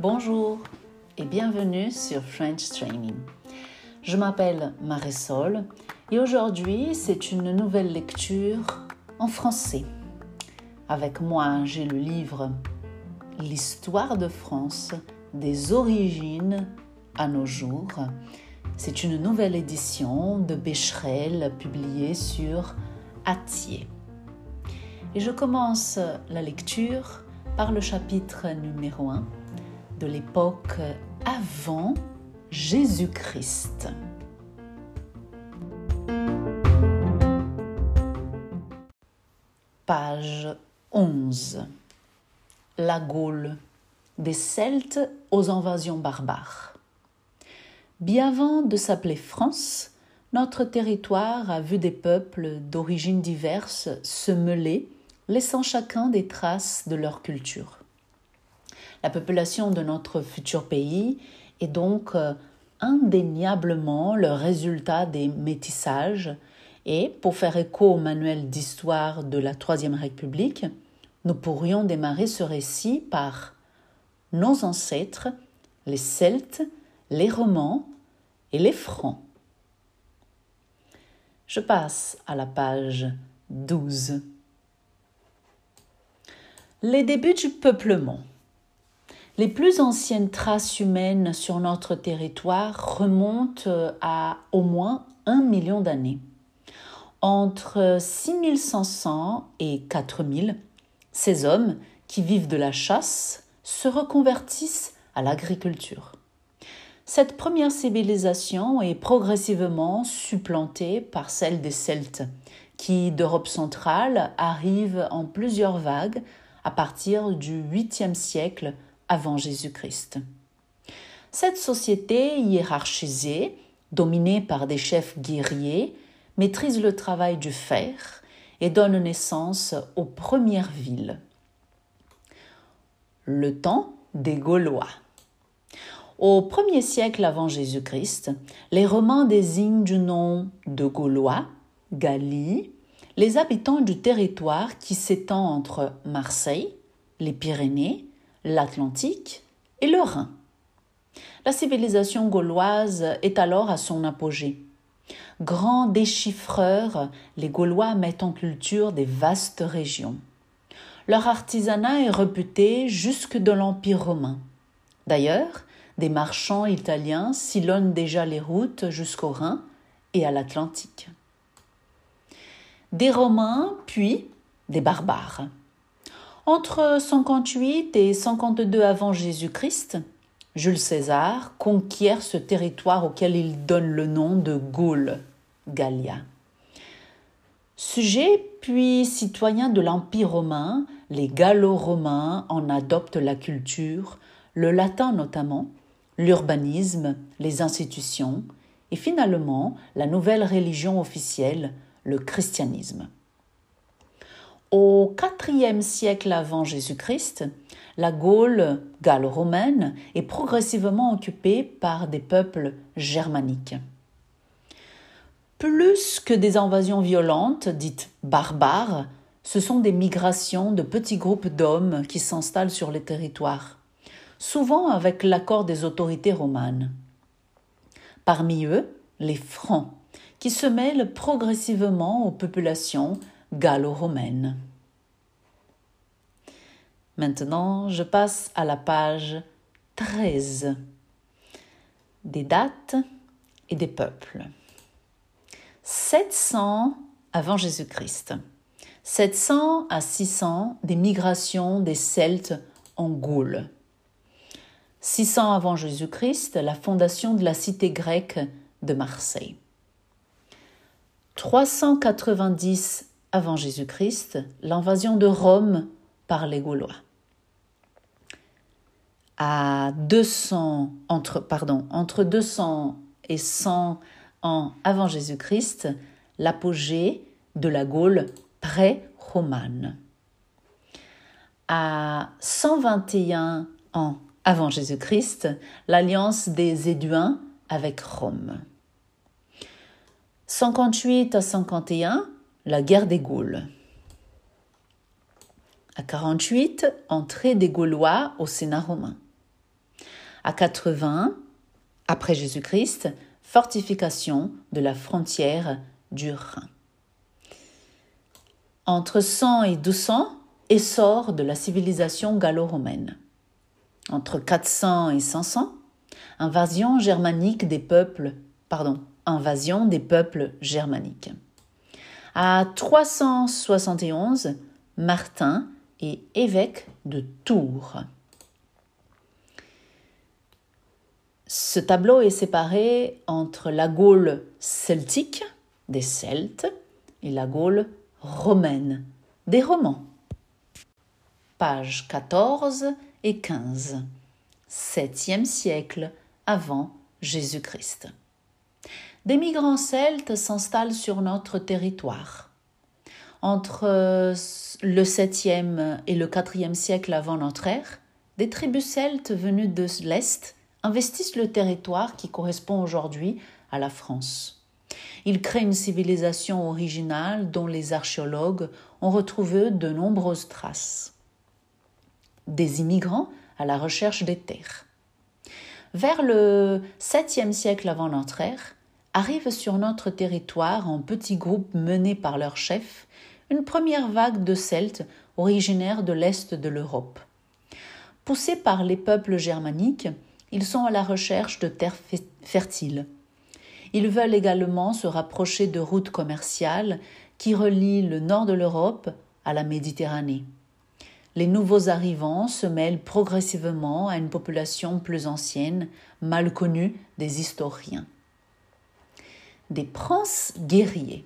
Bonjour et bienvenue sur French Training. Je m'appelle Marisol et aujourd'hui c'est une nouvelle lecture en français. Avec moi j'ai le livre L'histoire de France des origines à nos jours. C'est une nouvelle édition de Becherel publiée sur Et je commence la lecture par le chapitre numéro 1 de l'époque avant Jésus-Christ. Page 11. La Gaule, des Celtes aux invasions barbares. Bien avant de s'appeler France, notre territoire a vu des peuples d'origines diverses se mêler, laissant chacun des traces de leur culture. La population de notre futur pays est donc euh, indéniablement le résultat des métissages et, pour faire écho au manuel d'histoire de la Troisième République, nous pourrions démarrer ce récit par nos ancêtres, les Celtes, les Romans et les Francs. Passe à la page 12. Les débuts du peuplement. Les plus anciennes traces humaines sur notre territoire remontent à au moins un million d'années. Entre 6500 et 4000, ces hommes, qui vivent de la chasse, se reconvertissent à l'agriculture. Cette première civilisation est progressivement supplantée par celle des Celtes, qui d'Europe centrale arrivent en plusieurs vagues à partir du 8e siècle avant Jésus-Christ. Cette société hiérarchisée, dominée par des chefs guerriers, maîtrise le travail du fer et donne naissance aux premières villes. Le temps des Gaulois. Au premier siècle avant Jésus-Christ, les Romains désignent du nom de Gaulois, Gallie, les habitants du territoire qui s'étend entre Marseille, les Pyrénées, l'Atlantique et le Rhin. La civilisation gauloise est alors à son apogée. Grands déchiffreurs, les Gaulois mettent en culture des vastes régions. Leur artisanat est réputé jusque dans l'Empire romain. D'ailleurs, des marchands italiens sillonnent déjà les routes jusqu'au Rhin et à l'Atlantique. Des Romains, puis des barbares. Entre 58 et 52 avant Jésus-Christ, Jules César conquiert ce territoire auquel il donne le nom de Gaule, Gallia. Sujet puis citoyen de l'Empire romain, les Gallo-romains en adoptent la culture, le latin notamment, l'urbanisme, les institutions et finalement la nouvelle religion officielle, le christianisme. Au IVe siècle avant Jésus-Christ, la Gaule gallo-romaine est progressivement occupée par des peuples germaniques. Plus que des invasions violentes, dites barbares, ce sont des migrations de petits groupes d'hommes qui s'installent sur les territoires souvent avec l'accord des autorités romanes. Parmi eux, les Francs, qui se mêlent progressivement aux populations gallo-romaines. Maintenant, je passe à la page 13 des dates et des peuples. 700 avant Jésus-Christ. 700 à 600 des migrations des Celtes en Gaule. 600 avant Jésus-Christ, la fondation de la cité grecque de Marseille. 390 avant Jésus-Christ, l'invasion de Rome par les Gaulois. À 200 entre pardon, entre 200 et 100 ans avant Jésus-Christ, l'apogée de la Gaule pré-romane. À 121 ans avant Jésus-Christ, l'alliance des Éduins avec Rome. 58 à 51, la guerre des Gaules. À 48, entrée des Gaulois au Sénat romain. À 80, après Jésus-Christ, fortification de la frontière du Rhin. Entre 100 et 200, essor de la civilisation gallo-romaine. Entre 400 et 500, invasion germanique des peuples, pardon, invasion des peuples germaniques. À 371, Martin est évêque de Tours. Ce tableau est séparé entre la Gaule celtique, des Celtes, et la Gaule romaine, des Romans. Pages 14 et 15. 7e siècle avant Jésus-Christ. Des migrants celtes s'installent sur notre territoire. Entre le 7e et le 4e siècle avant notre ère, des tribus celtes venues de l'Est investissent le territoire qui correspond aujourd'hui à la France. Ils créent une civilisation originale dont les archéologues ont retrouvé de nombreuses traces. Des immigrants à la recherche des terres. Vers le 7e siècle avant notre ère, arrive sur notre territoire en petits groupes menés par leurs chefs une première vague de Celtes originaires de l'Est de l'Europe. Poussés par les peuples germaniques, ils sont à la recherche de terres fertiles. Ils veulent également se rapprocher de routes commerciales qui relient le nord de l'Europe à la Méditerranée. Les nouveaux arrivants se mêlent progressivement à une population plus ancienne, mal connue des historiens. Des princes guerriers.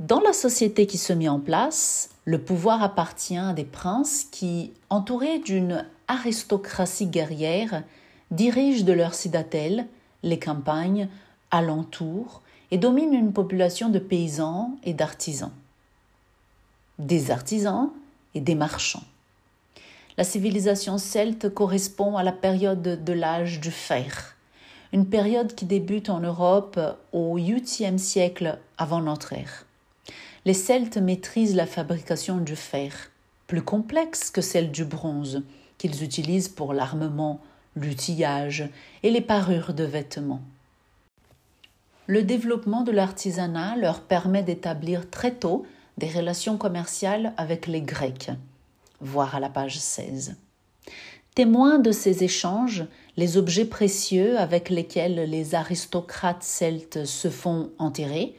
Dans la société qui se met en place, le pouvoir appartient à des princes qui, entourés d'une aristocratie guerrière, dirigent de leurs citadelles les campagnes alentours et dominent une population de paysans et d'artisans. Des artisans et des marchands. La civilisation celte correspond à la période de l'âge du fer, une période qui débute en Europe au 8e siècle avant notre ère les Celtes maîtrisent la fabrication du fer, plus complexe que celle du bronze, qu'ils utilisent pour l'armement, l'outillage et les parures de vêtements. Le développement de l'artisanat leur permet d'établir très tôt des relations commerciales avec les Grecs, voir à la page 16. Témoins de ces échanges, les objets précieux avec lesquels les aristocrates celtes se font enterrer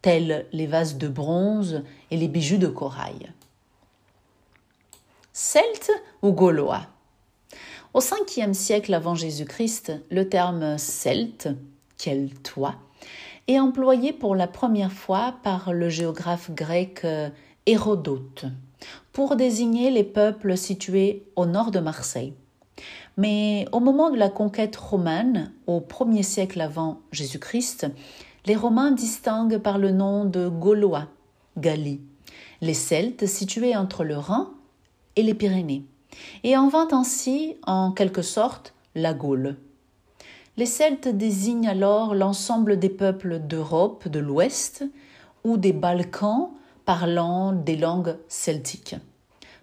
tels les vases de bronze et les bijoux de corail. Celtes ou Gaulois? Au 5e siècle avant Jésus-Christ, le terme celte, keltois, est employé pour la première fois par le géographe grec euh, Hérodote pour désigner les peuples situés au nord de Marseille. Mais au moment de la conquête romane, au 1er siècle avant Jésus-Christ, les Romains distinguent par le nom de Gaulois, Gallie, les Celtes situés entre le Rhin et les Pyrénées, et en vint ainsi, en quelque sorte, la Gaule. Les Celtes désignent alors l'ensemble des peuples d'Europe de l'Ouest ou des Balkans parlant des langues celtiques.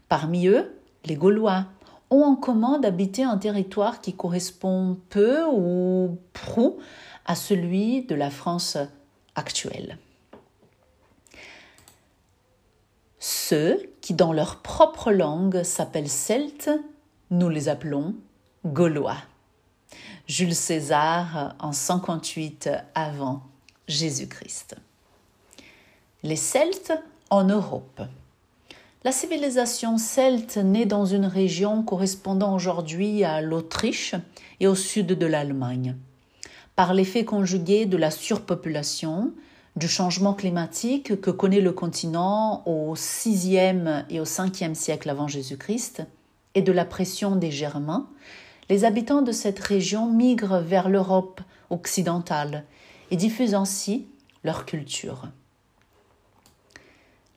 Parmi eux, les Gaulois ont en commun d'habiter un territoire qui correspond peu ou prou à celui de la France actuelle. Ceux qui, dans leur propre langue, s'appellent Celtes, nous les appelons Gaulois. Jules César en 58 avant Jésus-Christ. Les Celtes en Europe. La civilisation celte naît dans une région correspondant aujourd'hui à l'Autriche et au sud de l'Allemagne par l'effet conjugué de la surpopulation, du changement climatique que connaît le continent au VIe et au Ve siècle avant Jésus-Christ, et de la pression des Germains, les habitants de cette région migrent vers l'Europe occidentale et diffusent ainsi leur culture.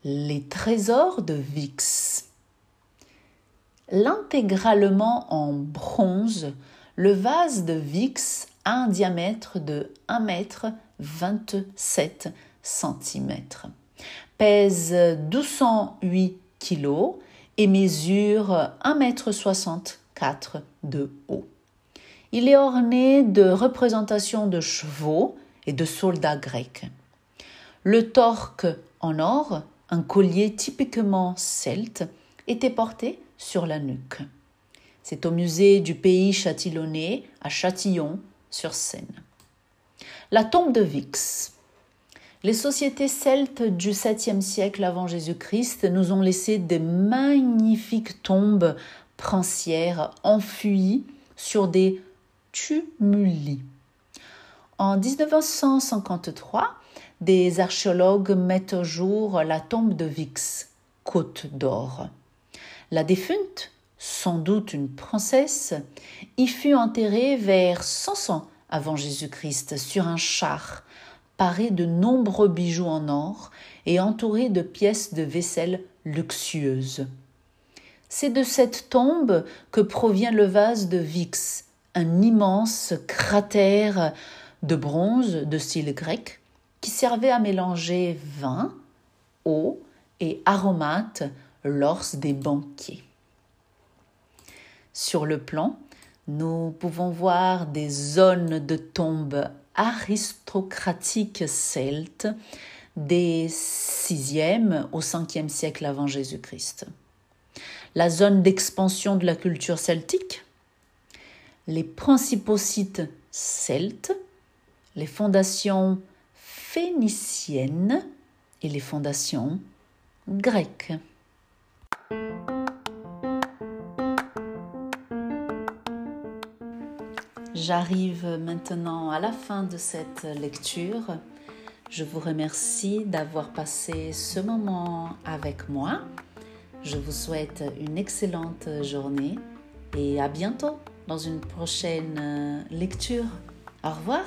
Les trésors de Vix. L'intégralement en bronze, le vase de Vix a un diamètre de 1 mètre 27 cm, pèse 208 kg et mesure 1 mètre 60 4 de haut. Il est orné de représentations de chevaux et de soldats grecs. Le torque en or, un collier typiquement celte, était porté sur la nuque. C'est au musée du pays châtillonnais à Châtillon sur Seine. La tombe de Vix. Les sociétés celtes du 7e siècle avant Jésus-Christ nous ont laissé des magnifiques tombes princières enfuies sur des tumuli. En 1953, des archéologues mettent au jour la tombe de Vix, Côte d'Or. La défunte sans doute une princesse, y fut enterrée vers 500 avant Jésus-Christ sur un char paré de nombreux bijoux en or et entouré de pièces de vaisselle luxueuses. C'est de cette tombe que provient le vase de Vix, un immense cratère de bronze de style grec qui servait à mélanger vin, eau et aromates lors des banquets. Sur le plan, nous pouvons voir des zones de tombes aristocratiques celtes des 6e au 5e siècle avant Jésus-Christ. La zone d'expansion de la culture celtique, les principaux sites celtes, les fondations phéniciennes et les fondations grecques. J'arrive maintenant à la fin de cette lecture. Je vous remercie d'avoir passé ce moment avec moi. Je vous souhaite une excellente journée et à bientôt dans une prochaine lecture. Au revoir.